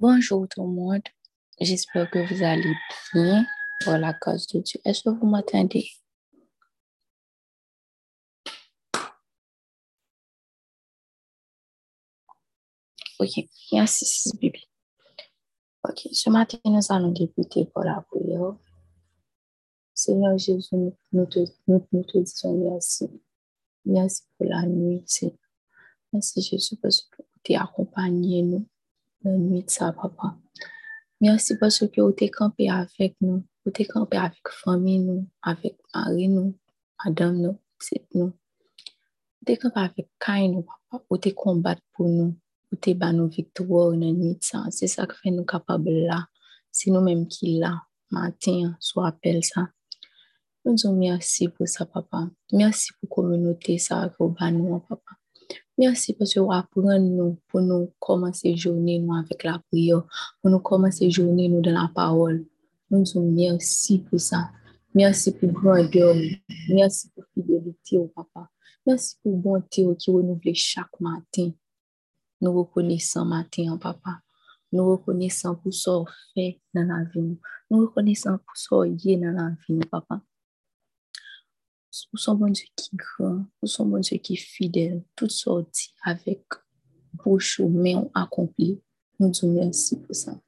Bonjour tout le monde. J'espère que vous allez bien pour la cause de Dieu. Est-ce que vous m'entendez? Ok, merci, Bible. Ok, ce matin, nous allons débuter pour la prière. Seigneur Jésus, nous te, nous, nous te disons merci. Merci pour la nuit, Seigneur. Merci Jésus parce que tu accompagné nous la nuit de ça, papa. Merci parce que tu es campé avec nous. Tu es campé avec famille, nous, avec mari, nous, madame, nous, c'est nous. Tu es campé avec Kain, nous, papa? Tu es combattu pour nous. Tu es ban nos victoires la nuit de ça. C'est ça qui fait nous capables là. C'est nous-mêmes qui là, matin, soit appel ça. Nous disons merci pour ça, papa. Merci pour la communauté, ça, que vous nous, papa. Merci parce que vous nous pour nous commencer journée avec la prière, pour nous commencer journée dans la parole. Nous disons merci pour ça. Merci pour grandeur. Merci pour fidélité au papa. Merci pour bonté qui renouvelle chaque matin. Nous reconnaissons matin, papa. Nous reconnaissons pour ce fait dans la vie. Nous reconnaissons pour ce dans la vie, papa. Vous sommes bon Dieu qui grand, vous sommes bon Dieu qui fidèle, toutes sorties avec bouche ou main accompli. Nous disons merci pour ça.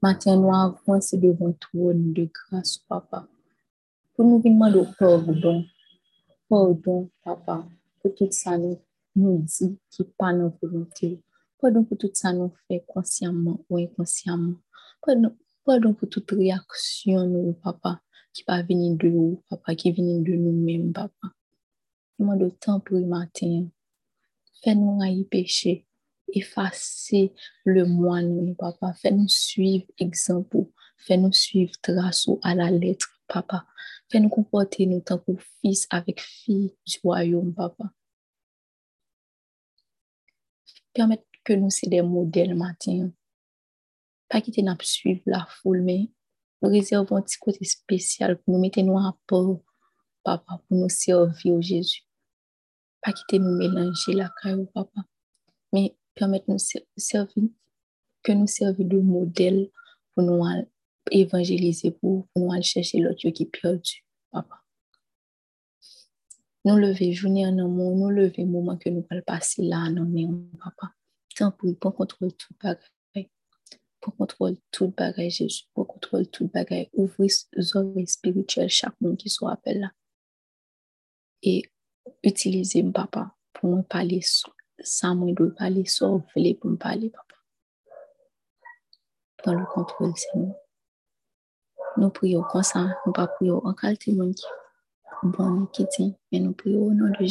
Maintenant, nous avançons devant toi de grâce, papa. Pour nous demander pardon, pardon, papa, pour tout ça nous, nous dit qui n'est pas notre volonté. Pardon pour tout ça nous fait consciemment ou inconsciemment. Pardon, pardon pour toute réaction, nous, papa qui va venir de vous, papa, qui vient de nous-mêmes, papa. Demande de temps pour le matin. Fais-nous haïr péché. Effacer le moi, nous, papa. Fais-nous suivre exemple. Fais-nous suivre trace à la lettre, papa. Fais-nous comporter nous tant que fils avec fille du royaume, papa. Permettre que nous soyons des modèles matin. Pas quitter nous suivre la foule, mais réservons un petit côté spécial pour nous mettre nous à papa, pour nous servir au Jésus. Pas quitter nous mélanger la caille papa, mais permettre nous servir, que nous servir de modèle pour nous évangéliser, pour, nous aller chercher l'autre qui est perdu, papa. Nous lever journée en amour, nous lever moment que nous allons passer là en amour, papa. Tant pour, pour contrôler tout bagage contrôler tout bagage Jésus, pour contrôler tout bagage, ouvrir les oreilles spirituelles chaque monde qui soit appelé là. Et utiliser mon papa pour me parler sans moi de parler, sans voler pour me parler, papa. Dans le contrôle, Seigneur. Nous prions comme ça, nous pas prions en qualité de qui bon qui dit, mais nous prions au nom de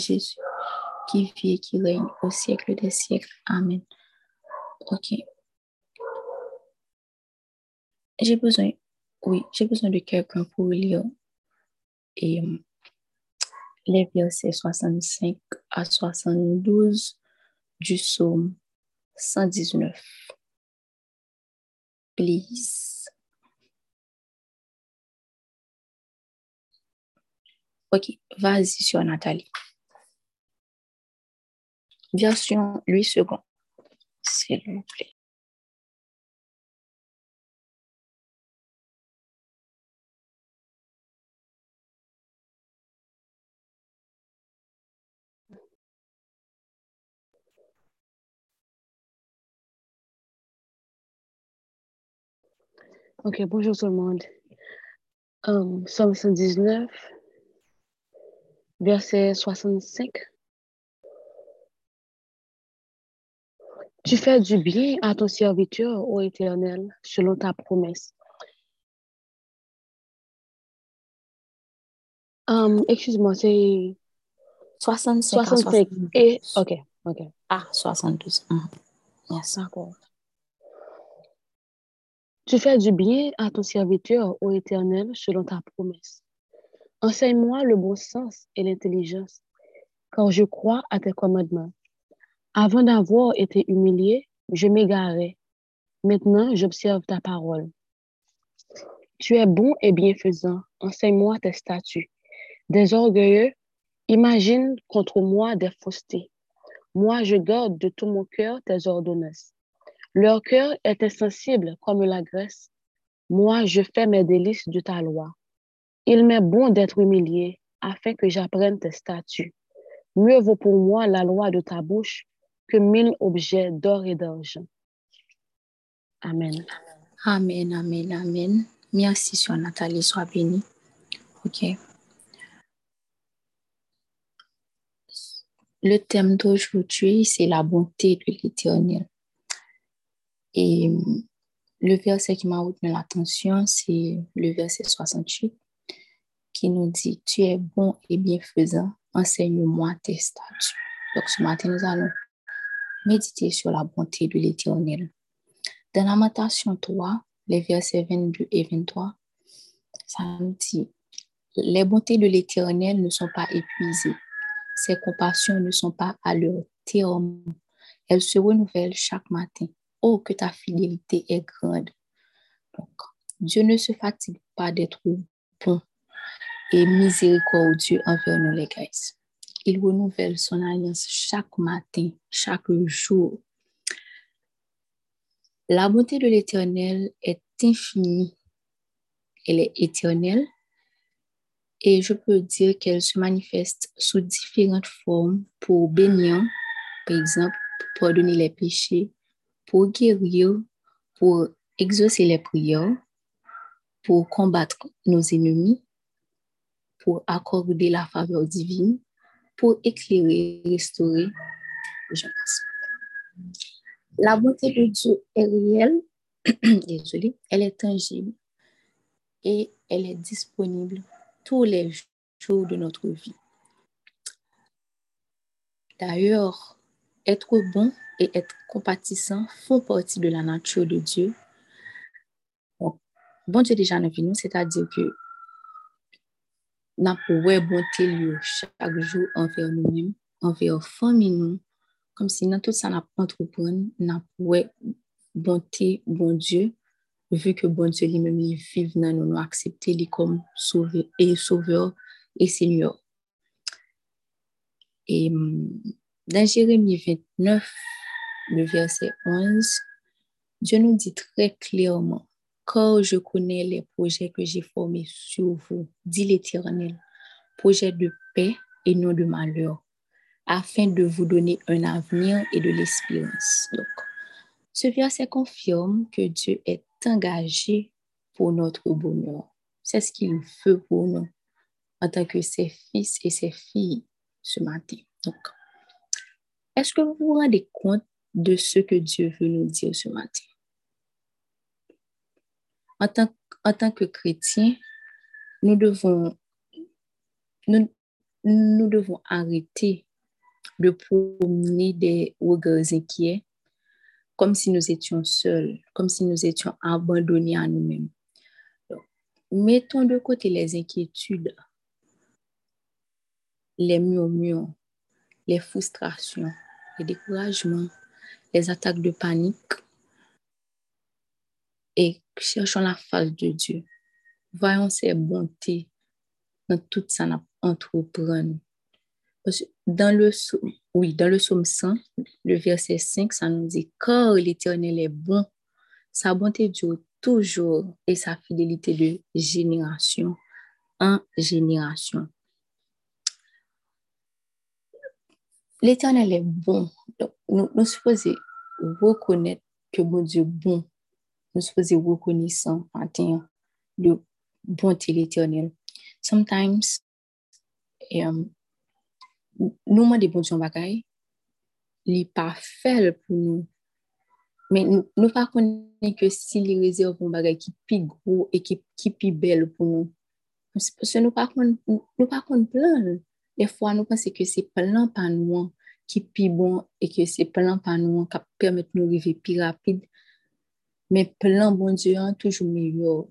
qui vit et qui règne au siècle des siècles. Amen. Ok. J'ai besoin, oui, j'ai besoin de quelqu'un pour lire et, euh, les versets 65 à 72 du psaume 119. Please. Ok, vas-y sur Nathalie. Version 8 secondes, s'il vous plaît. Ok, bonjour tout le monde. Um, Somme 119, verset 65. Tu fais du bien à ton serviteur, ô Éternel, selon ta promesse. Um, Excuse-moi, c'est 65. 65. Et, ok, ok. Ah, 72. Mm. Yes. D'accord. Tu fais du bien à ton serviteur, ô Éternel, selon ta promesse. Enseigne-moi le bon sens et l'intelligence, car je crois à tes commandements. Avant d'avoir été humilié, je m'égarais. Maintenant, j'observe ta parole. Tu es bon et bienfaisant. Enseigne-moi tes statuts. Des orgueilleux imaginent contre moi des faussetés. Moi, je garde de tout mon cœur tes ordonnances. Leur cœur est insensible comme la graisse. Moi, je fais mes délices de ta loi. Il m'est bon d'être humilié afin que j'apprenne tes statuts. Mieux vaut pour moi la loi de ta bouche que mille objets d'or et d'argent. Amen. Amen, amen, amen. Merci, Sœur Nathalie, sois bénie. OK. Le thème d'aujourd'hui, c'est la bonté de l'Éternel. Et le verset qui m'a retenu l'attention, c'est le verset 68 qui nous dit, Tu es bon et bienfaisant, enseigne-moi tes statuts. Donc ce matin, nous allons méditer sur la bonté de l'Éternel. Dans Lamentation 3, les versets 22 et 23, ça nous dit, les bontés de l'Éternel ne sont pas épuisées, ses compassions ne sont pas à leur terme, elles se renouvellent chaque matin. Oh, que ta fidélité est grande. Dieu ne se fatigue pas d'être bon et miséricordieux envers nous, les gars. Il renouvelle son alliance chaque matin, chaque jour. La bonté de l'Éternel est infinie. Elle est éternelle. Et je peux dire qu'elle se manifeste sous différentes formes pour bénir, par exemple, pour pardonner les péchés, pour guérir, pour exaucer les prières, pour combattre nos ennemis, pour accorder la faveur divine, pour éclairer, restaurer. Je La bonté de Dieu est réelle, désolé, elle est tangible et elle est disponible tous les jours de notre vie. D'ailleurs, être bon et être compatissant font partie de la nature de Dieu. Bon, Dieu déjà nous nous, c'est-à-dire que nous pouvons bonté chaque jour envers nous-mêmes, envers famille nous, comme si dans tout ça nous entreprendre, nous pouvons bonté bon Dieu, vu que bon Dieu lui-même vit dans nous, nous accepter comme sauveur et sauveur et Seigneur. Et dans Jérémie 29, le verset 11, Dieu nous dit très clairement, car je connais les projets que j'ai formés sur vous, dit l'Éternel, projets de paix et non de malheur, afin de vous donner un avenir et de l'espérance. Donc, ce verset confirme que Dieu est engagé pour notre bonheur. C'est ce qu'il veut pour nous en tant que ses fils et ses filles ce matin. Donc, est-ce que vous vous rendez compte de ce que Dieu veut nous dire ce matin? En tant, en tant que chrétiens, nous devons, nous, nous devons arrêter de promener des regards inquiets comme si nous étions seuls, comme si nous étions abandonnés à nous-mêmes. Mettons de côté les inquiétudes, les murmures, les frustrations, les découragements, les attaques de panique et cherchons la face de Dieu. Voyons ses bontés dans tout ça entreprendre. Dans le, oui, dans le psaume 100, le verset 5, ça nous dit Car l'Éternel est bon, sa bonté dure toujours et sa fidélité de génération en génération. L'Éternel est bon. Donc, nous, nous supposons reconnaître que mon Dieu est bon. Nous supposons reconnaissant matin de bonté l'Éternel. Sometimes, um, nous demandons bon Dieu bagaille, il n'est pas fait pour nous. Mais nous ne pas que s'il réserve un bagage qui est plus gros et qui est plus belle pour nous. Parce que nous ne pas plan. Des fois, nous pensons que c'est plan par nous qui est plus bon et que c'est plan par nous qui permet de nous arriver plus rapide. Mais plan bon Dieu est toujours meilleur.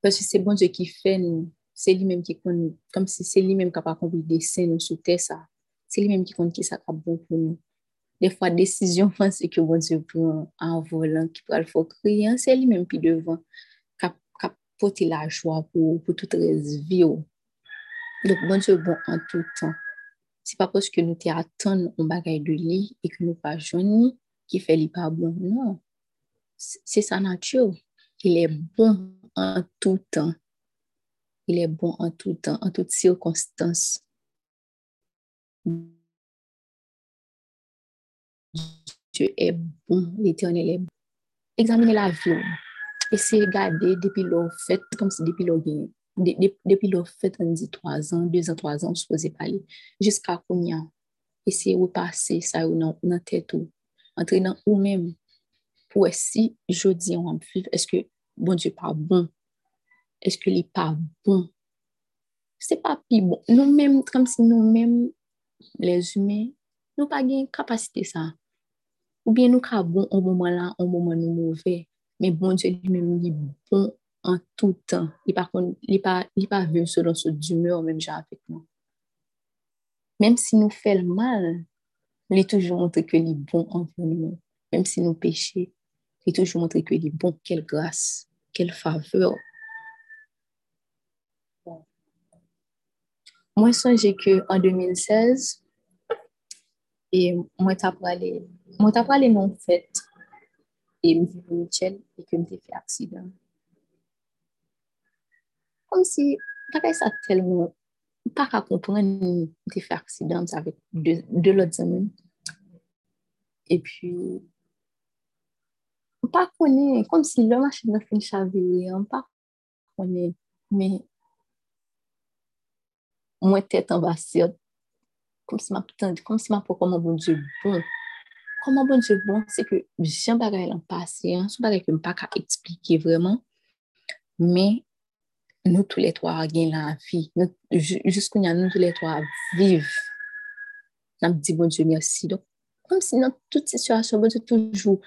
Parce que c'est bon Dieu qui fait nous. C'est lui-même qui connaît, comme si c'est lui-même qui a accompli des scènes sous terre ça. C'est lui-même qui connaît qui ça bon pour nous. Des fois, décision, c'est que bon Dieu prend en volant, qui peut le faire crier, hein. c'est lui-même qui devant, qui a porté la joie pour, pour toute la vie. Donc, bon Dieu bon en tout temps. Se pa poske nou te atan ou bagay de li e ke nou pa jouni ki fe li pa bon. Non. Se sa natyo. Il e bon an toutan. Il e bon an toutan, an tout sirkonstans. Dieu est bon, l'éternel est bon. Examinez la vie. Essayez de regarder depuis le fait, comme si depuis le depuis le fait, on dit trois ans, deux ans, trois ans, je ne pas Jusqu'à combien? Essayez de repasser ça dans la tête ou entrer dans vous-même. Pour si je dis on vivre, est-ce que bon Dieu pas bon? Est-ce que n'est pas bon? C'est pas plus bon. Nous-mêmes, comme si nous-mêmes, les humains, nous pas une capacité ça. Ou bien nous ka bon au moment là, au moment nous mauvais. Mais bon Dieu lui-même est bon en tout contre, il pas il pas vu selon son humeur même genre avec nous. Même si nous fait le mal, il est toujours montré que est bon envers nous. Même si nous péchons, il est toujours montré que est bon. Quelle grâce, quelle faveur. Moi, songe que en 2016, et moi, t'as parlé Mwen ta prale nou fèt e mwen fi pou Michel e ke mwen te fè. Kom si, takay sa tel mwen, mwen pa ka kompren te fè aksidan sa vek de lòt zanmen. E pi, pa konen, kom si lò machin nan fin chavile, mwen pa konen, mwen mwen tèt an basyot, kom si mwen pou koman bon bon. Koman bon Dieu bon, se ke jen bagay lan pase, sou bagay ke pa ka explike vreman, men nou tou le to a gen la vi, jous kou nyan nou tou le to a viv, nan di bon Dieu mersi. Kom si nan tout situasyon, bon Dieu toujou,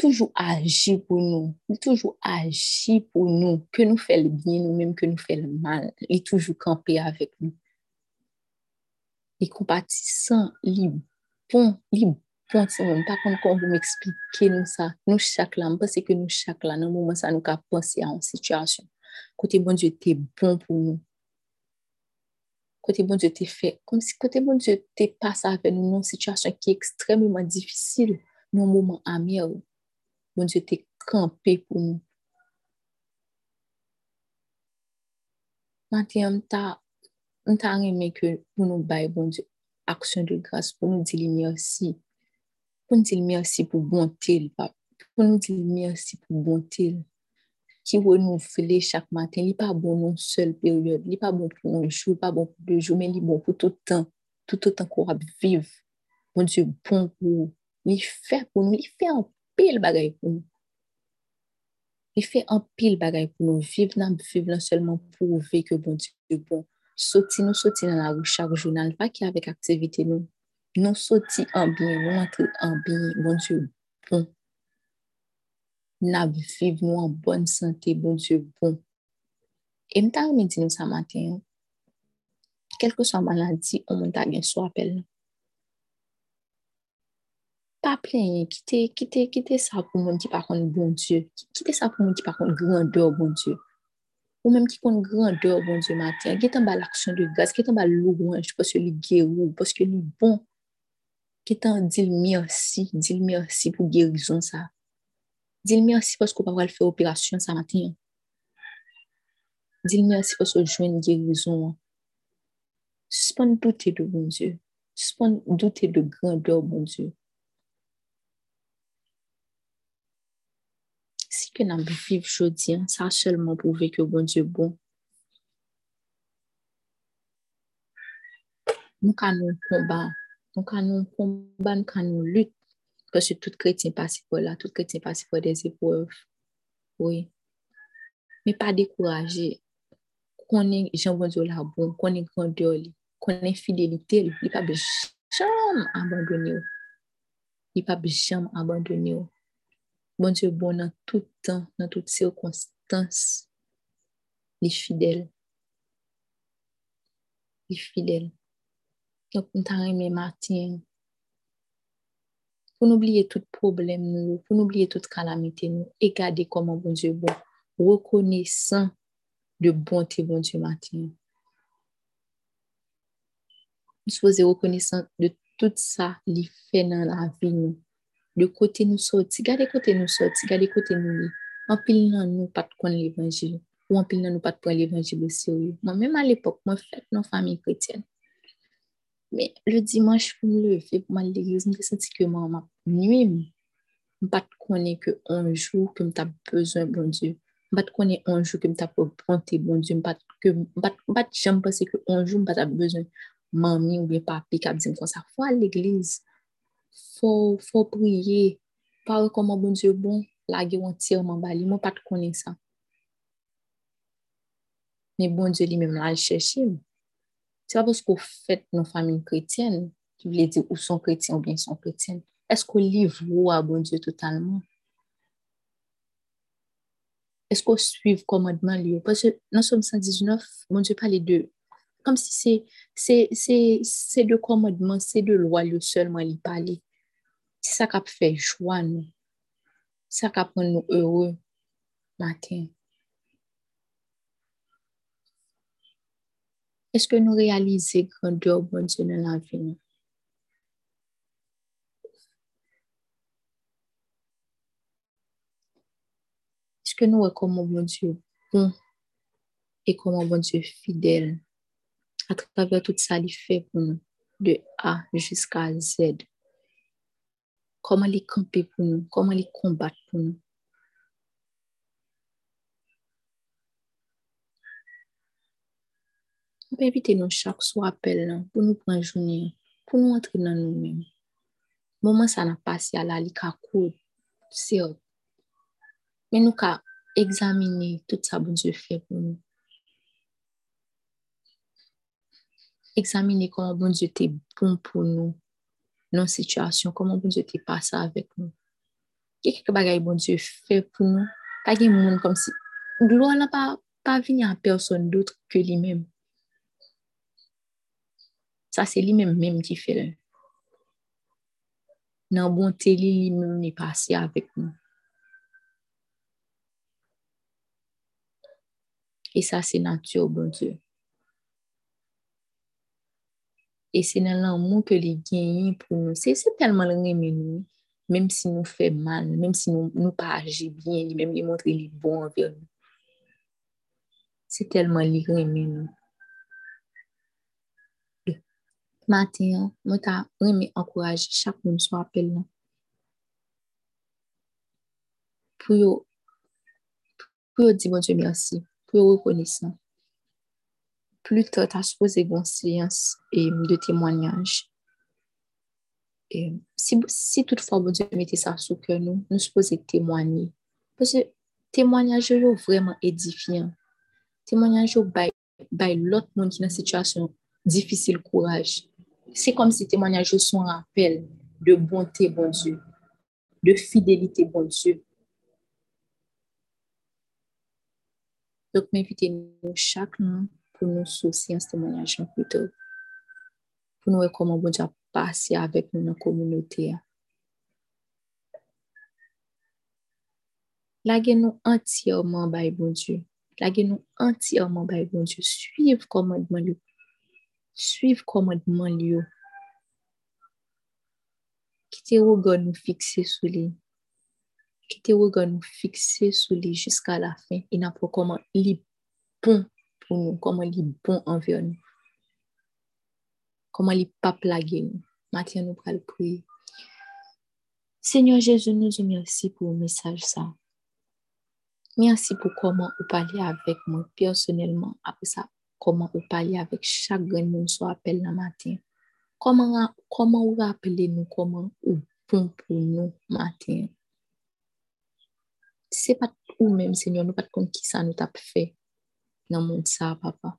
toujou agi pou nou, toujou agi pou nou, ke nou fel bien nou, menm ke nou fel mal, li toujou kampe avek nou. Li kompatisan, li bon, li bon, Pon se mwen, pa kon kon pou m'explike nou sa, nou chak la, mwen se ke nou chak la, nan mouman. Kote bon Diyo te bon pou nou. Kote bon Diyo te fe, kon si kote bon Diyo te pasa ave nou nan situasyon ki ekstremement difisil, nan mouman amye ou, bon Diyo te kampe pou nou. Mante yon ta, yon ta reme ke pou nou baye bon Diyo aksyon de grase pou nou di li mersi. pou nou di mersi pou bontil, pou nou di mersi pou bontil, ki wè nou file chak maten, li pa bon nou sel peryode, li pa bon pou nou jou, li pa bon pou nou jou, men li bon pou toutan, toutan kou ap viv, bon di bon pou, li fè pou nou, li fè an pil bagay pou nou, li fè an pil bagay pou nou, viv nan viv lan selman pou ve ke bon di bon, soti nou soti nan la rou chak jounal, pa ki avek aktivite nou, Nou soti anbyen, nou antre anbyen, bon Dieu bon. Nab viv nou an bon sante, bon Dieu bon. E mta reme di nou sa maten, kelko sa maladi, ou mwen ta gen sou apel. Pa plen, kite sa pou mwen ki bon Dieu. Kite sa pou mwen ki pa kon grandeur, bon Dieu. Ou menm ki kon grandeur, bon Dieu maten. Getan ba l'aksyon de gaz, getan ba louange, poske li gerou, poske li bon. Ketan dil mersi, dil mersi pou gerizon sa. Dil mersi posko pa wale fe operasyon sa maten. Dil mersi posko jwen gerizon. Suspon doute de bon Dieu. Suspon doute de grandeur bon Dieu. Si ke nan viv jodi, sa selman pou veke bon Dieu bon. Mou ka nou konba Nou ka nou komba, nou ka nou lut. Pwese tout kretien pasi pou la, tout kretien pasi pou des epouv. Oui. Me pa dekouraje. Konen jen bonzo la bon, konen grandeur li, konen fidelite li, li pa be jam abandone ou. Li pa be jam abandone ou. Bonzo bon nan tout tan, nan tout sirkonstans. Li fidel. Li fidel. Yon pou nta reme matin, pou noubliye tout problem nou, pou noubliye tout kalamite nou, e gade koman bon Diyo bon, rekonesan de bonte bon Diyo matin. nous supposons reconnaissant de tout ça, fait dans la vie nous. De côté nous sorti, regardez côté nous sorti, regardez côté nous. En pile nous pas de l'évangile ou en pile nous pas de l'évangile au sérieux. Moi même à l'époque, moi fait dans famille chrétienne. Mais le dimanche pour me lever pour m'aller à l'église, je me senti que moi m'a nuit. Je pas connaître que un jour que m'as besoin bon Dieu. Je pas connaître un jour que m'as pour prendre bon Dieu, je pas que pas pas jamais penser que un jour m'as besoin mami ou bien papi qui a dit comme ça. Faut à l'église. Faut, faut prier. Parle comment bon Dieu bon. La guerre entièrement bali. Moi, pas de connaître ça. Mais bon Dieu lui-même l'a cherché. C'est pas parce qu'on fait nos familles chrétiennes qui veut dire ou sont chrétiens ou bien sont chrétiennes. Est-ce qu'on livre à bon Dieu totalement? Est-ce qu'on suit le commandement lui? Parce que dans Somme 119, bon Dieu parle de comme si c'est de commandement, c'est de loi le seulement lui parler. C'est ça qui fait joie nous. C'est ça qui a nous heureux matin. Est-ce que nous réalisons grandeur bon Dieu dans la vie? Est-ce que nous comment bon Dieu bon et comment bon Dieu fidèle à travers tout ça, il fait pour nous, de A jusqu'à Z? Comment les camper pour nous, comment les combattre pour nous? On peut éviter nous chaque soir appel pour nous prendre journée, pour nous entrer dans nous-mêmes. Moment ça n'a passé à la lika c'est Mais nous avons examiner tout ça bon Dieu fait pour nous. examiner comment bon Dieu était bon pour nous dans cette situation, comment bon Dieu était passé avec nous. Qu'est-ce que bon Dieu fait pour nous? Pas de monde comme si gloire n'a pas, pas venu à Ça, c'est lui-même fait. Dans bonté, lui-même est passé avec nous. Et ça, c'est nature, bon Dieu. Et c'est dans l'amour que les gagnent pour nous. C'est tellement l'aimer nous, même si nous fait mal, même si nous nous pas agi bien, même lui montrer les bons nous. C'est tellement l'aimer nous. Matin, moi, t'as encouragé encourager chaque monde soit appel là. Pour pour dire bon Dieu merci, pour reconnaissant plus tard, tu as supposé une séance de témoignage. Et si, toutefois, bon Dieu mettait ça sous cœur nous, nous supposons témoigner. Parce que témoignage est vraiment édifiant. Témoignage est l'autre monde qui dans une situation difficile courage. C'est comme si témoignage sont un rappel de bonté, bon Dieu, de fidélité, bon Dieu. Donc, m'invitez nous chaque nous pour nous soucier en ce témoignage plutôt. Pour nous voir comment bon Dieu a passé avec nous dans la communauté. Laguez-nous entièrement by bon Dieu. Laguez-nous entièrement by bon Dieu. Suivre commandement lui. Suivre commandement lui. Quittez regard nous fixer sur lui. Quittez regard nous fixer sur lui jusqu'à la fin. Il n'a pas comment il bon pour nous, comment il est bon nous, comment il n'est pas plagué nous. Maintenant, nous allons prier. Seigneur Jésus, nous te remercie pour le message ça. Merci pour comment vous parlez avec moi personnellement. Après ça, comment vous parlez avec chaque monde soit appel le matin. Comment, comment vous rappelez nous, comment vous bon pour nous matin? Ce n'est pas vous même, Seigneur, nous ne pas compte qui ça nous a fait dans mon ça, papa.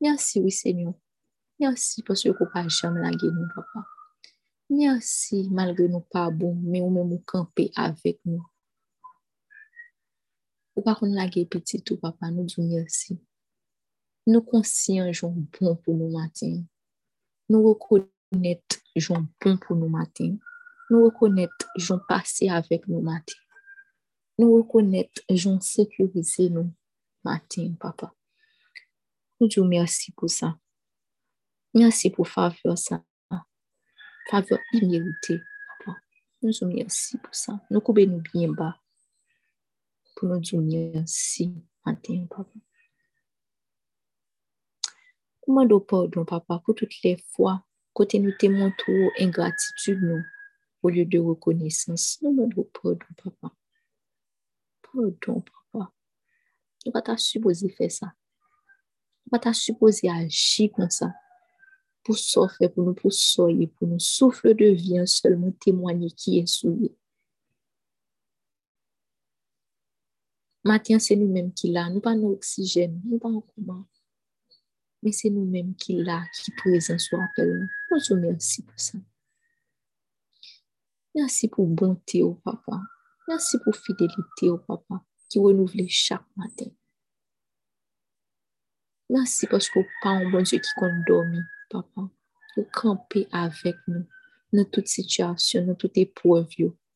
Merci, oui, Seigneur. Merci parce que vous pas jamais la nous, papa. Merci, malgré nous pas bon, mais vous même camper avec nous. Ou pas qu'on la petit tout, papa, nous disons merci. Nous conscients, sont bon pour nous matin. Nous reconnaître, sont bon pour nous matin. Nous reconnaître, sont passé avec nous matin nous reconnaître, j'en sécuriser nous matin, papa. Nous disons merci pour ça. Merci pour faveur ça. Faveur imméritée, papa. Nous vous merci pour ça. Nous coupons nous bien bas. Pour nous dire merci matin, papa. Demandons pardon, papa, pour toutes les fois côté nous trop ingratitude nous au lieu de reconnaissance? Nous demandons pardon, papa? Pardon, papa. Nous pas ta supposé faire ça. Nous pas ta supposé agir comme ça pour s'offrir pour nous, pour soyer, pour nous. Souffle de vie, seulement témoigner qui est souillé. Matin, c'est nous-mêmes qui l'a. Nous pas nos oxygène, nous pas en commun. Mais c'est nous-mêmes qui l'a, qui présent sur appel. Nous vous merci pour ça. Merci pour bonté au papa. Merci pour fidélité au papa qui renouvelle chaque matin. Merci parce que pas un bon Dieu qui compte dormir papa, pour camper avec nous dans toute situation, dans toute épreuve.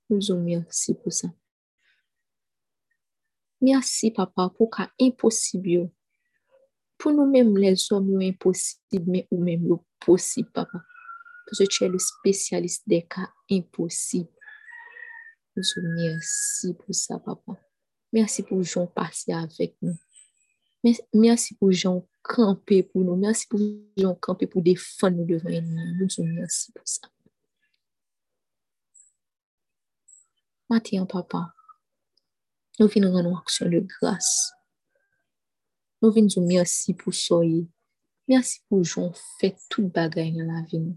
Nous vous merci pour ça. Merci, papa, pour cas impossible. Pour nous-mêmes, les hommes, impossible, mais ou même possible, papa. Parce que tu es le spécialiste des cas impossibles. Nous merci pour ça, papa. Merci pour Jean passer avec nous. Merci pour Jean camper pour nous. Merci pour Jean camper pour défendre nous devant. Nous disons merci pour ça. Matin, papa, nous venons rendre action de grâce. Nous venons dire merci pour soyez. Merci pour Jean fait tout bagaille dans la vie.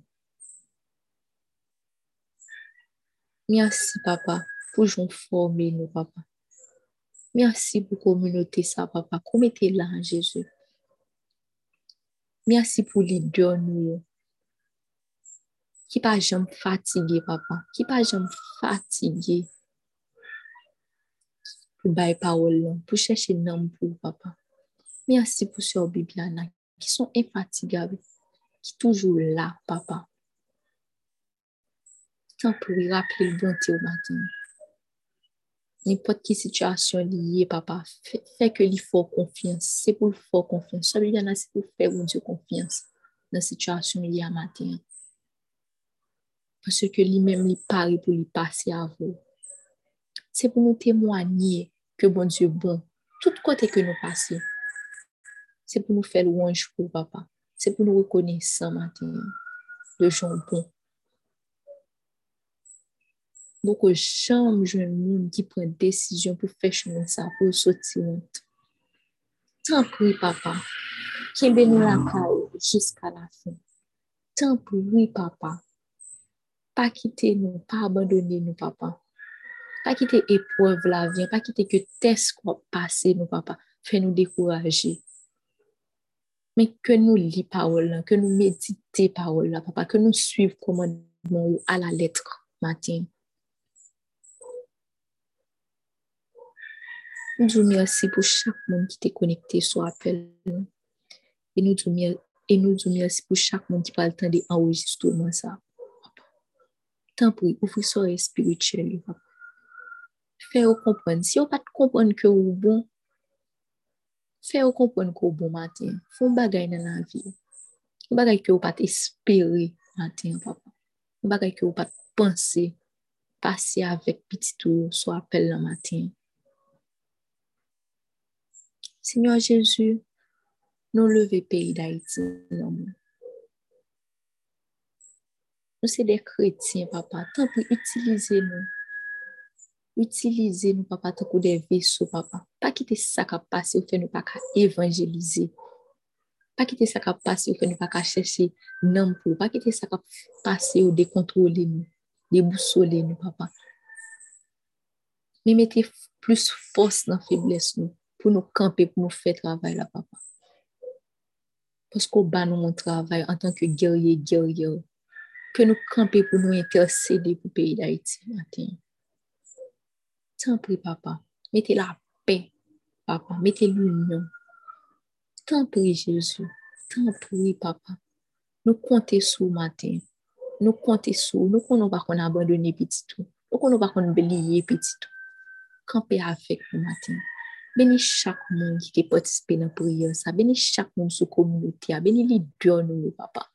Merci, papa, pour Jean former nous, papa. Merci pour communauté, ça, papa. Comme était là, Jésus? Merci pour les nous. Qui pas jamais fatigué, papa. Qui pas jamais fatigué. Pour bailler parole, pour chercher nom pour papa. Merci pour ce Bibiana qui sont infatigables, qui sont toujours là, papa. Tant pour rappeler le bonté au matin n'importe quelle situation liée, papa, fait, que lui faut confiance. C'est pour le faire confiance. Ça veut dire c'est pour faire Dieu confiance dans la situation liée à matin. Parce que lui-même, il parle pour lui passer à vous. C'est pour nous témoigner que bon Dieu bon. Tout côté que nous passons. C'est pour nous faire louange pour papa. C'est pour nous reconnaître ça matin. Le gens bon. Beaucoup chanm jwen moun ki pren desisyon pou fè chemin sa pou soti ont. Tan pri papa, kembe nou la jiska la fin. Tan pri papa, pa kite nou, pa abandone nou papa. Pa kite epouev la vyen, pa kite ke tes kwa pase nou papa, fè nou dekouraje. Men ke nou li parol la, ke nou medite parol la papa, ke nou suiv koman moun ou a la letre matin. Nous vous remercions pour chaque monde qui est connecté sur l'appel. Et nous vous remercions pour chaque monde qui prend le temps d'enregistrer ça. Tant pour ouvrir son Faites-vous comprendre. Si vous ne comprenez pas que vous bon, faites-vous comprendre que vous bon matin. Bagage dans la vie. Que vous pas espérer matin, papa. Que vous pas penser passer avec petit tour sur l'appel le matin. Seigneur Jésus, nous levons pays d'Haïti. Nous sommes des chrétiens, papa. Tant pour utiliser nous. Utiliser nous, papa, que des vaisseaux, papa. Pas quitter ça qui passe ou faire nous pas évangéliser. Pas quitter ça qui passe ou faire nous pas chercher non pour. Pas quitter ça qui passe ou décontrôler nous, déboussoler nous, papa. Mais mettez plus force dans la faiblesse nous pour nous camper, pour nous faire travail là, papa. Parce qu'on bat nous mon travail en tant que guerrier, guerrier. Que nous camper pour nous intercéder pour le pays Tant pis, papa. Mettez la paix, papa. Mettez l'union. Tant pis, Jésus. Tant pis, papa. Nous comptons sur matin. Nous comptons sur. Nous ne pas abandonner petit tout. Nous ne pas oublier petit tout. Camper avec nous matin. Bénis chaque monde qui participe dans la prière, ça. Bénis chaque monde la communauté, bénis les deux nous, papa.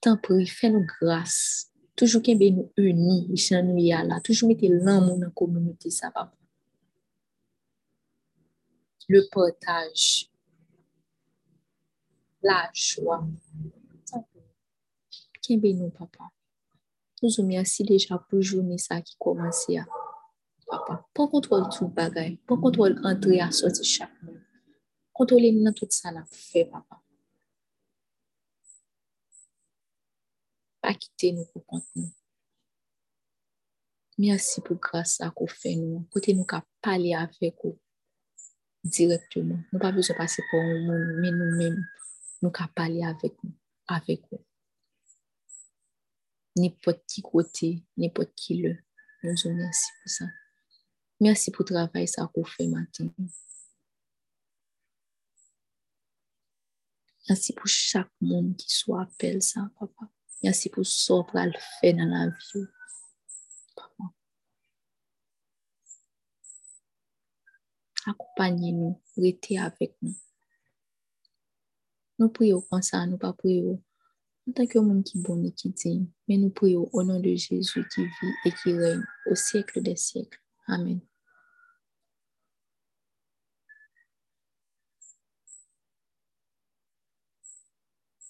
t'en prie, fais-nous grâce. Toujours. Toujours mettre l'amour dans la communauté, ça, papa. Le partage. La joie. Qu'il nous, papa. Toujours merci déjà pour journée ça qui commence. Papa, prends contrôle de tout le bagage. Prends contrôle d'entrer à sortir chaque mois? Contrôlez nous tout ça, là, fait, papa? Pas quitter nous pour nous. Merci pour grâce à qu'on fait nous. Nous qu'à parler avec vous directement. Nous pas besoin passer pour nous, mais nous-mêmes, nous qu'à parler avec nous, avec vous. N'importe qui côté, n'importe qui le. Nous vous remercie pour ça. Merci pour le travail ça qu'on fait maintenant. Merci pour chaque monde qui soit appel ça, papa. Merci pour ce que le fait dans la vie. Accompagnez-nous, restez avec nous. Nous prions comme ça, nous pas prions en tant que monde qui est et qui digne, mais nous prions au nom de Jésus qui vit et qui règne au siècle des siècles. Amen.